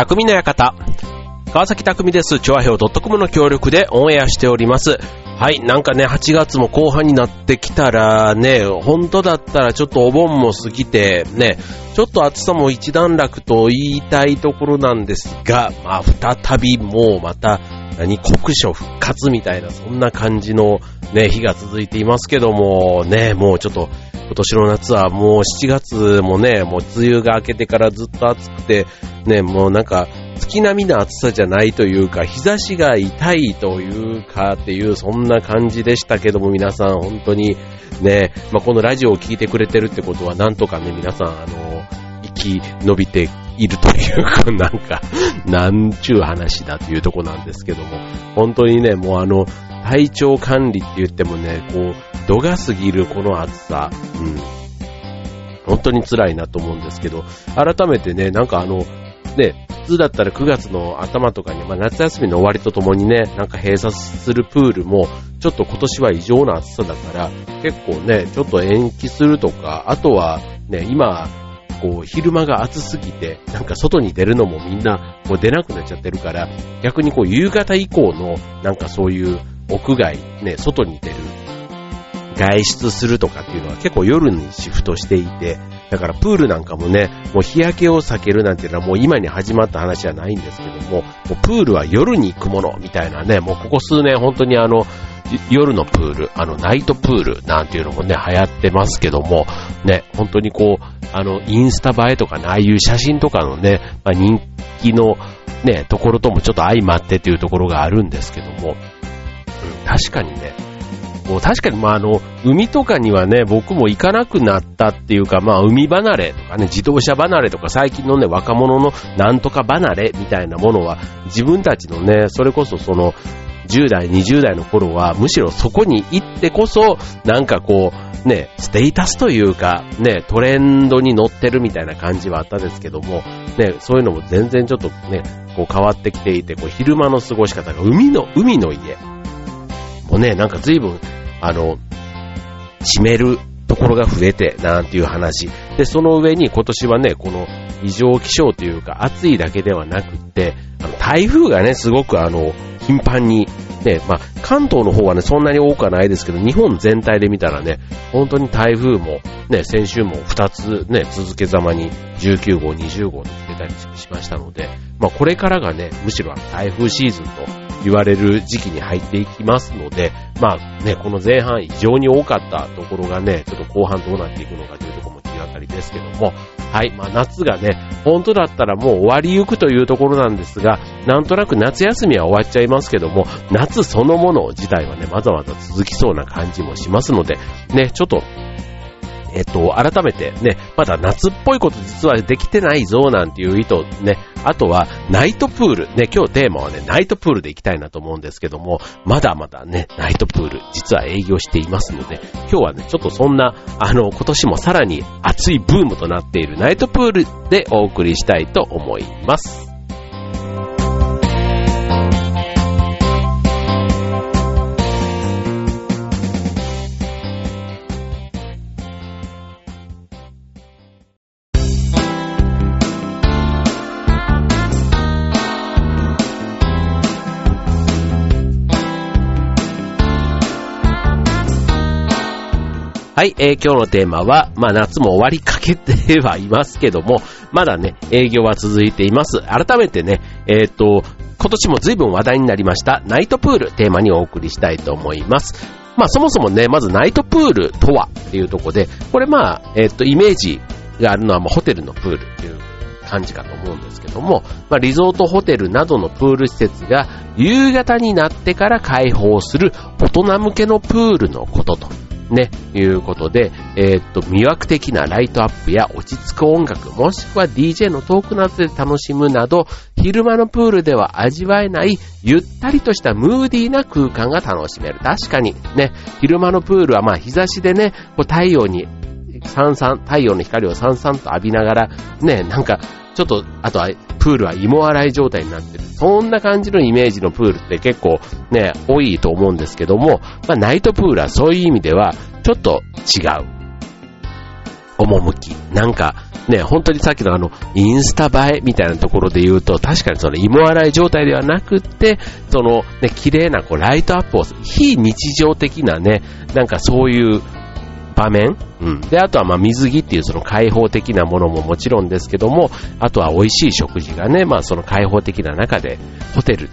匠の館。川崎匠です。調和表 .com の協力でオンエアしております。はい、なんかね、8月も後半になってきたらね、本当だったらちょっとお盆も過ぎて、ね、ちょっと暑さも一段落と言いたいところなんですが、まあ、再びもうまた、何、国書復活みたいな、そんな感じのね、日が続いていますけども、ね、もうちょっと、今年の夏はもう7月もね、もう梅雨が明けてからずっと暑くて、ね、もうなんか、月並みな暑さじゃないというか、日差しが痛いというかっていう、そんな感じでしたけども、皆さん本当にね、まあ、このラジオを聴いてくれてるってことは、なんとかね、皆さん、あの、き延びているというか、なんか、なんちゅう話だというとこなんですけども、本当にね、もうあの、体調管理って言ってもね、こう、度が過ぎるこの暑さ、うん。本当に辛いなと思うんですけど、改めてね、なんかあの、ね、普通だったら9月の頭とかに、まあ、夏休みの終わりとともにね、なんか閉鎖するプールも、ちょっと今年は異常な暑さだから、結構ね、ちょっと延期するとか、あとはね、今、こう、昼間が暑すぎて、なんか外に出るのもみんな、こう出なくなっちゃってるから、逆にこう、夕方以降の、なんかそういう屋外、ね、外に出る外出するとかっていうのは結構夜にシフトしていて、だからプールなんかもね、もう日焼けを避けるなんていうのはもう今に始まった話じゃないんですけども、もうプールは夜に行くものみたいなね、もうここ数年本当にあの、夜のプール、あの、ナイトプールなんていうのもね、流行ってますけども、ね、本当にこう、あの、インスタ映えとかね、ああいう写真とかのね、まあ、人気のね、ところともちょっと相まってっていうところがあるんですけども、うん、確かにね、もう確かにまああの、海とかにはね、僕も行かなくなったっていうか、まあ海離れとかね、自動車離れとか最近のね、若者のなんとか離れみたいなものは、自分たちのね、それこそその、10代、20代の頃は、むしろそこに行ってこそ、なんかこう、ね、ステータスというか、ね、トレンドに乗ってるみたいな感じはあったんですけども、ね、そういうのも全然ちょっとね、こう変わってきていて、こう昼間の過ごし方が海の、海の家。もうね、なんか随分あの、湿めるところが増えて、なんていう話。で、その上に今年はね、この異常気象というか暑いだけではなくって、あの台風がね、すごくあの、頻繁に、ね、まあ、関東の方はね、そんなに多くはないですけど、日本全体で見たらね、本当に台風も、ね、先週も2つね、続けざまに19号、20号と来てたりしましたので、まあ、これからがね、むしろ台風シーズンと言われる時期に入っていきますので、まあね、この前半異常に多かったところがね、ちょっと後半どうなっていくのかというところも気がかりですけども、はい、まあ夏がね、本当だったらもう終わりゆくというところなんですが、なんとなく夏休みは終わっちゃいますけども、夏そのもの自体はね、まだまだ続きそうな感じもしますので、ね、ちょっとえっと、改めてね、まだ夏っぽいこと実はできてないぞなんていう意図ね、あとはナイトプール、ね、今日テーマはね、ナイトプールで行きたいなと思うんですけども、まだまだね、ナイトプール、実は営業していますので、今日はね、ちょっとそんな、あの、今年もさらに熱いブームとなっているナイトプールでお送りしたいと思います。はい、えー、今日のテーマは、まあ夏も終わりかけてはいますけども、まだね、営業は続いています。改めてね、えっ、ー、と、今年も随分話題になりました、ナイトプールテーマにお送りしたいと思います。まあそもそもね、まずナイトプールとはっていうところで、これまあ、えっ、ー、と、イメージがあるのは、まあ、ホテルのプールっていう感じかと思うんですけども、まあ、リゾートホテルなどのプール施設が夕方になってから開放する大人向けのプールのこととね、いうことで、えー、っと、魅惑的なライトアップや落ち着く音楽、もしくは DJ のトークなどで楽しむなど、昼間のプールでは味わえないゆったりとしたムーディーな空間が楽しめる。確かにね、昼間のプールはまあ日差しでね、こう太陽にさんさん、太陽の光をさんさんと浴びながら、ね、なんか、ちょっと、あとは、プールは芋洗い状態になってる。そんな感じのイメージのプールって結構ね、多いと思うんですけども、まあ、ナイトプールはそういう意味では、ちょっと違う。趣。なんか、ね、本当にさっきのあの、インスタ映えみたいなところで言うと、確かにその芋洗い状態ではなくって、そのね、綺麗なこうライトアップを、非日常的なね、なんかそういう場面、うん。で、あとはま水着っていうその開放的なものももちろんですけども、あとは美味しい食事がね、まあその開放的な中で、ホテル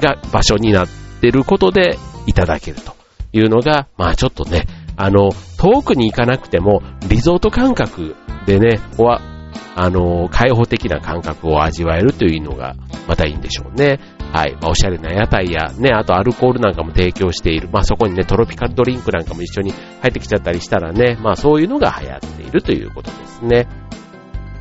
が場所になってることでいただけるというのが、まあちょっとね、あの、遠くに行かなくても、リゾート感覚でね、あの、開放的な感覚を味わえるというのが、またいいんでしょうね。はい。まあ、おしゃれな屋台や、ね、あとアルコールなんかも提供している。まあ、そこにね、トロピカルドリンクなんかも一緒に入ってきちゃったりしたらね、まあ、そういうのが流行っているということですね。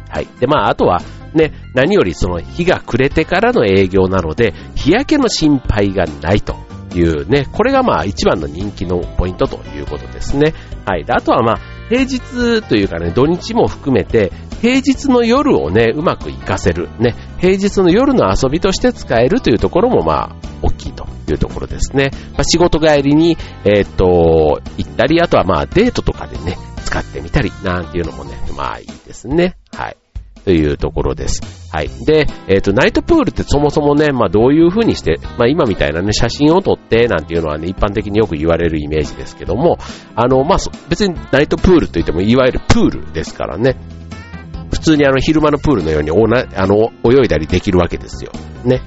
はい。で、まあ、あとは、ね、何よりその日が暮れてからの営業なので、日焼けの心配がないというね、これがまあ一番の人気のポイントということですね。はい。で、あとはまあ、平日というかね、土日も含めて、平日の夜をね、うまく活かせる。ね、平日の夜の遊びとして使えるというところもまあ、大きいというところですね。まあ、仕事帰りに、えー、っと、行ったり、あとはまあ、デートとかでね、使ってみたり、なんていうのもね、まあいいですね。はい。というところです。はい。で、えっ、ー、と、ナイトプールってそもそもね、まあどういう風にして、まあ今みたいなね、写真を撮ってなんていうのはね、一般的によく言われるイメージですけども、あの、まあ別にナイトプールと言っても、いわゆるプールですからね、普通にあの昼間のプールのようにおな、あの、泳いだりできるわけですよ。ね。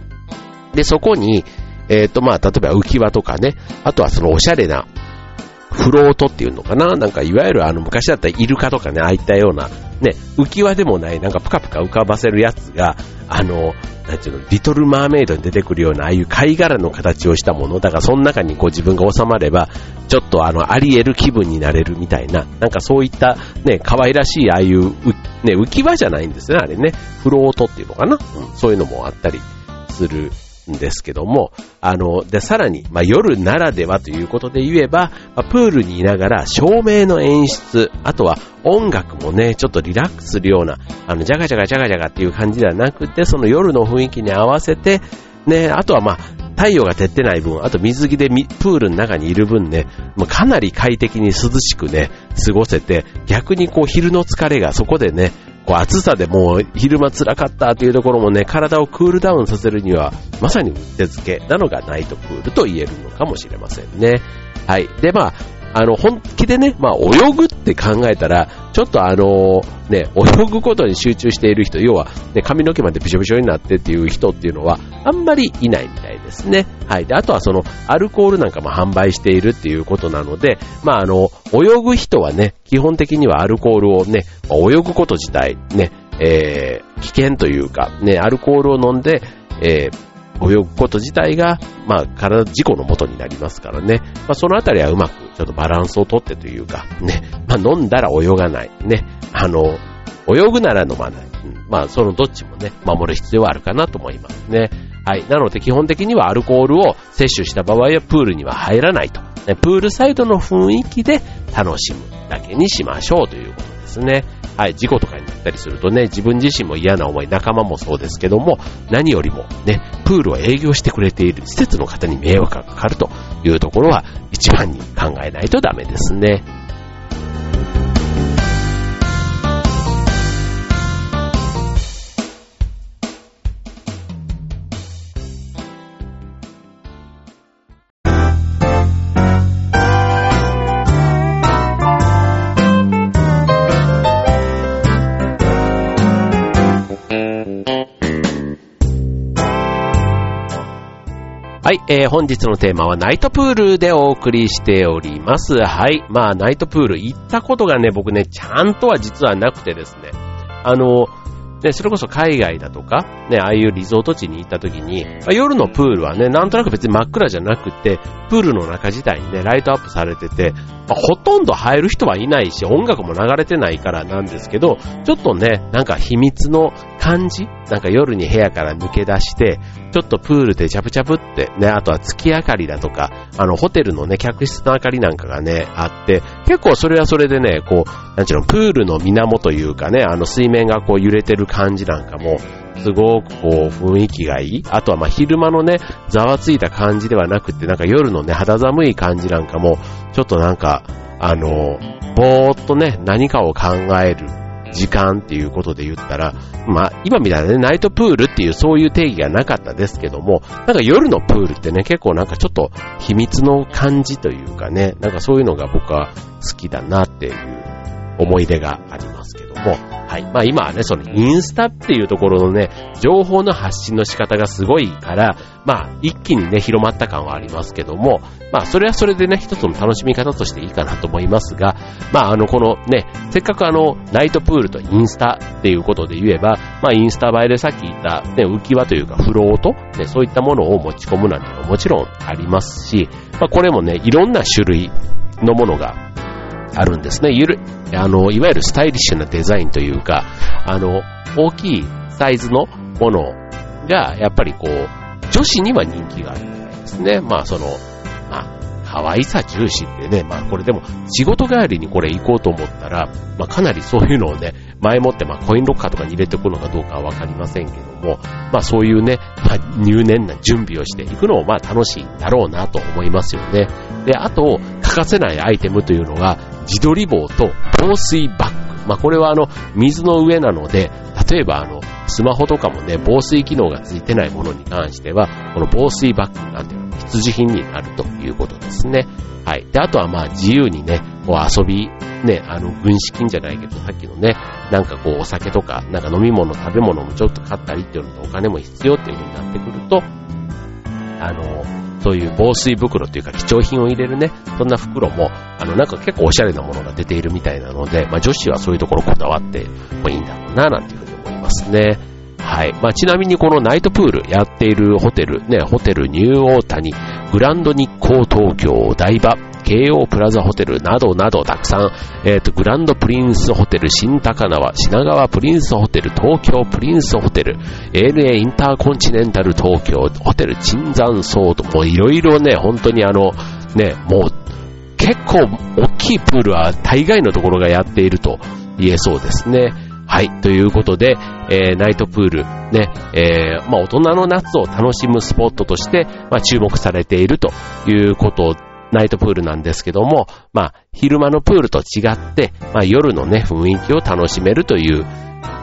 で、そこに、えっ、ー、と、まあ、例えば浮き輪とかね、あとはそのおしゃれなフロートっていうのかな？なんかいわゆるあの昔だったらイルカとかね、ああいったような、ね、浮き輪でもない、なんかプカプカ浮かばせるやつが、あの、なんていうの、リトルマーメイドに出てくるような、ああいう貝殻の形をしたもの。だからその中にこう自分が収まれば、ちょっとあの、あり得る気分になれるみたいな、なんかそういったね、可愛らしいああいう、ね、浮き輪じゃないんですね、あれね。フロートっていうのかな、うん、そういうのもあったりするんですけども、あの、で、さらに、まあ、夜ならではということで言えば、まあ、プールにいながら照明の演出、あとは音楽もね、ちょっとリラックスするような、あの、ジャガジャガジャガジャガっていう感じではなくて、その夜の雰囲気に合わせて、ね、あとはまあ、太陽が照ってない分、あと水着でプールの中にいる分ね、もうかなり快適に涼しくね、過ごせて、逆にこう昼の疲れがそこでね、こう暑さでもう昼間辛かったというところもね、体をクールダウンさせるには、まさにうってつけなのがナイトプールと言えるのかもしれませんね。はい。で、まあ、あの、本気でね、まあ、泳ぐって考えたら、ちょっとあの、ね、泳ぐことに集中している人、要は、ね、髪の毛までびしょびしょになってっていう人っていうのは、あんまりいないみたいですね。はい。で、あとはその、アルコールなんかも販売しているっていうことなので、まあ、あの、泳ぐ人はね、基本的にはアルコールをね、まあ泳ぐこと自体、ね、えー、危険というか、ね、アルコールを飲んで、えー、泳ぐこと自体が、まあ、体、事故のもとになりますからね。まあ、そのあたりはうまく、ちょっとバランスをとってというか、ね。まあ、飲んだら泳がない。ね。あの、泳ぐなら飲まない。うん、まあ、そのどっちもね、守る必要はあるかなと思いますね。はい。なので、基本的にはアルコールを摂取した場合は、プールには入らないと。ね、プールサイドの雰囲気で楽しむだけにしましょうということですね。はい、事故とかになったりするとね、自分自身も嫌な思い、仲間もそうですけども、何よりもね、プールを営業してくれている施設の方に迷惑がかかるというところは一番に考えないとダメですね。はい、えー、本日のテーマはナイトプールでお送りしております。はい、まあナイトプール行ったことがね、僕ね、ちゃんとは実はなくてですね、あの、で、それこそ海外だとか、ね、ああいうリゾート地に行った時に、まあ、夜のプールはね、なんとなく別に真っ暗じゃなくて、プールの中自体にね、ライトアップされてて、まあ、ほとんど入る人はいないし、音楽も流れてないからなんですけど、ちょっとね、なんか秘密の感じ？なんか夜に部屋から抜け出して、ちょっとプールでチャプチャプってね、あとは月明かりだとか、あの、ホテルのね、客室の明かりなんかがね、あって、結構それはそれでね、こう、なんちゅうの、プールの水面というかね、あの水面がこう揺れてる感じなんかも、すごくこう雰囲気がいい。あとはまあ昼間のね、ざわついた感じではなくて、なんか夜のね、肌寒い感じなんかも、ちょっとなんか、あの、ぼーっとね、何かを考える時間っていうことで言ったら、まあ、今みたいなね、ナイトプールっていうそういう定義がなかったですけども、なんか夜のプールってね、結構なんかちょっと秘密の感じというかね、なんかそういうのが僕は好きだなっていう思い出がありますけども、はい。まあ今はね、そのインスタっていうところのね、情報の発信の仕方がすごいから、まあ一気にね、広まった感はありますけども、まあそれはそれでね、一つの楽しみ方としていいかなと思いますが、まああの、このね、せっかくあの、ナイトプールとインスタっていうことで言えば、まあインスタ映えでさっき言ったね、浮き輪というかフロート、ね、そういったものを持ち込むなんてももちろんありますし、まあこれもね、いろんな種類のものがあるんですね。ゆる、あの、いわゆるスタイリッシュなデザインというか、あの、大きいサイズのものが、やっぱりこう、女子には人気があるみたいですね。まあ、その、まあ、可愛さ重視ってね、まあこれでも仕事帰りにこれ行こうと思ったら、まあかなりそういうのをね、前もってまあコインロッカーとかに入れておくのかどうかはわかりませんけども、まあそういうね、まあ入念な準備をしていくのもまあ楽しいだろうなと思いますよね。で、あと、欠かせないアイテムというのが、自撮り棒と防水バッグ。まあ、これはあの、水の上なので、例えばあの、スマホとかもね、防水機能がついてないものに関しては、この防水バッグなんていうの必需品になるということですね。はい。で、あとはまあ自由にね、こう遊び、ね、あの、軍資金じゃないけど、さっきのね、なんかこうお酒とか、なんか飲み物、食べ物もちょっと買ったりっていうのとお金も必要っていう風になってくると、あの、そういう防水袋っていうか貴重品を入れるね、そんな袋も、あの、なんか結構おしゃれなものが出ているみたいなので、まあ女子はそういうところこだわってもいいんだろうな、なんていう思いますね。はい。まあ、ちなみにこのナイトプールやっているホテル、ね、ホテルニューオータニ、グランド日光東京お、台場、京王プラザホテルなどなどたくさん、えっ、ー、と、グランドプリンスホテル新高輪、品川プリンスホテル、東京プリンスホテル、ANA インターコンチネンタル東京、ホテル椿山荘と、もういろいろね、本当にあの、ね、もう、結構大きいプールは大概のところがやっていると言えそうですね。はい。ということで、えー、ナイトプール、ね、えー、まあ、大人の夏を楽しむスポットとして、まあ、注目されているということナイトプールなんですけども、まあ、昼間のプールと違って、まあ、夜のね、雰囲気を楽しめるという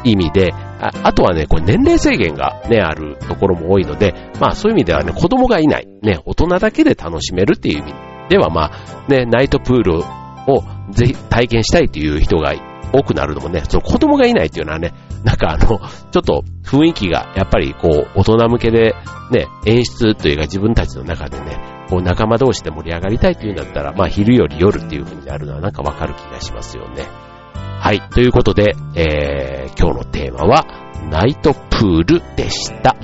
意味で、ああとはね、これ年齢制限がね、あるところも多いので、まあそういう意味ではね、子供がいない、ね、大人だけで楽しめるっていう意味では、まあ、ね、ナイトプールをぜひ体験したいという人がい多くなるのもね、その子供がいないっていうのはね、なんかあの、ちょっと雰囲気がやっぱりこう、大人向けでね、演出というか自分たちの中でね、こう仲間同士で盛り上がりたいっていうんだったら、まあ昼より夜っていう風になるのはなんかわかる気がしますよね。はい。ということで、えー、今日のテーマは、ナイトプールでした。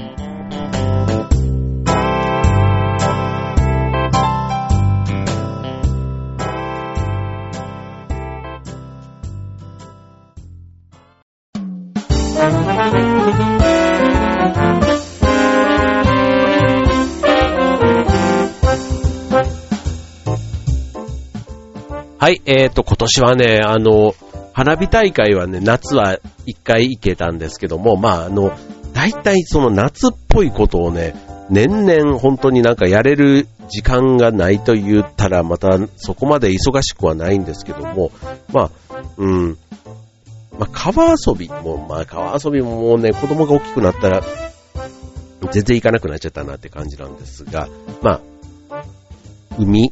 はい、えーと、今年はね、あの、花火大会はね、夏は一回行けたんですけども、まあ、あの、大体その夏っぽいことをね、年々本当になんかやれる時間がないと言ったら、またそこまで忙しくはないんですけども、まあ、うん、まあ、川遊びも、まあ、川遊びももうね、子供が大きくなったら、全然行かなくなっちゃったなって感じなんですが、まあ、海、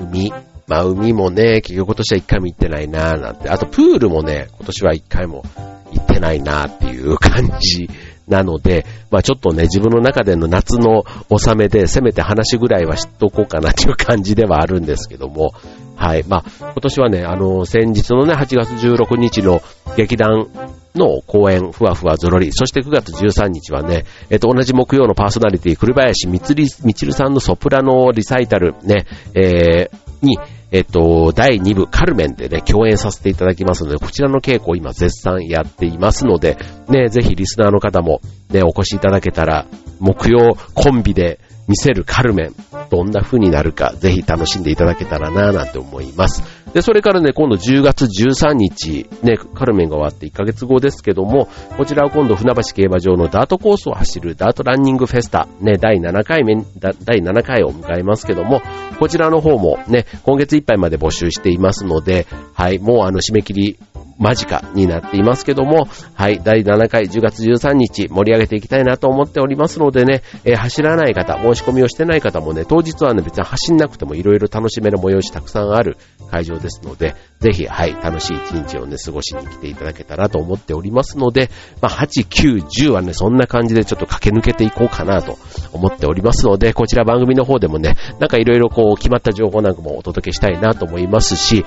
海、まあ海もね、結局今年は一回も行ってないなーなんて、あとプールもね、今年は一回も行ってないなーっていう感じなので、まあちょっとね、自分の中での夏の納めで、せめて話ぐらいは知っとこうかなっていう感じではあるんですけども、はい。まあ今年はね、あの、先日のね、8月16日の劇団の公演、ふわふわぞろり。そして9月13日はね、えっと、同じ木曜のパーソナリティ、栗林みつり、みちるさんのソプラノリサイタル、ね、えー、に、えっと、第2部カルメンでね、共演させていただきますので、こちらの稽古を今絶賛やっていますので、ね、ぜひリスナーの方もね、お越しいただけたら、木曜コンビで見せるカルメン、どんな風になるか、ぜひ楽しんでいただけたらなぁなんて思います。で、それからね、今度10月13日、ね、カルメンが終わって1ヶ月後ですけども、こちらは今度船橋競馬場のダートコースを走るダートランニングフェスタ、ね、第7回目、第7回を迎えますけども、こちらの方もね、今月いっぱいまで募集していますので、はい、もうあの締め切り間近になっていますけども、はい、第7回10月13日盛り上げていきたいなと思っておりますのでね、えー、走らない方、申し込みをしてない方もね、当日はね、別に走んなくても色々楽しめる催し、たくさんある会場ですので、ぜひ、はい、楽しい一日をね、過ごしに来ていただけたらと思っておりますので、まあ、8、9、10はね、そんな感じでちょっと駆け抜けていこうかなと思っておりますので、こちら番組の方でもね、なんかいろいろこう、決まった情報なんかもお届けしたいなと思いますし、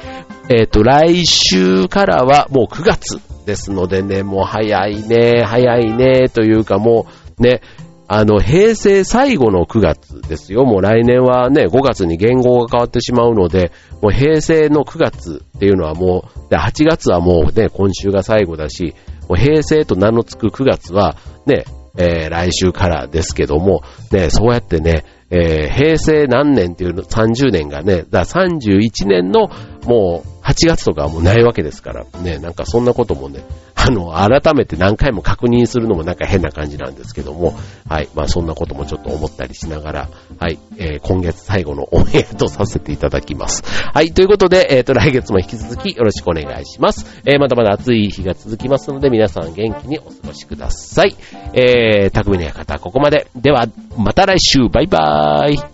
えっ、ー、と、来週からはもう9月ですのでね、もう早いね、早いね、というかもうね、あの、平成最後の9月ですよ。もう来年はね、5月に言語が変わってしまうので、もう平成の9月っていうのはもう、で8月はもうね、今週が最後だし、もう平成と名の付く9月はね、えー、来週からですけども、ね、そうやってね、えー、平成何年っていうの、30年がね、だ31年のもう8月とかはもうないわけですから、ね、なんかそんなこともね、あの、改めて何回も確認するのもなんか変な感じなんですけども、はい、まあそんなこともちょっと思ったりしながら、はい、えー、今月最後のオンエアとさせていただきます。はい、ということで、えっ、ー、と、来月も引き続きよろしくお願いします。えー、まだまだ暑い日が続きますので、皆さん元気にお過ごしください。えー、匠の館ここまで。では、また来週、バイバーイ。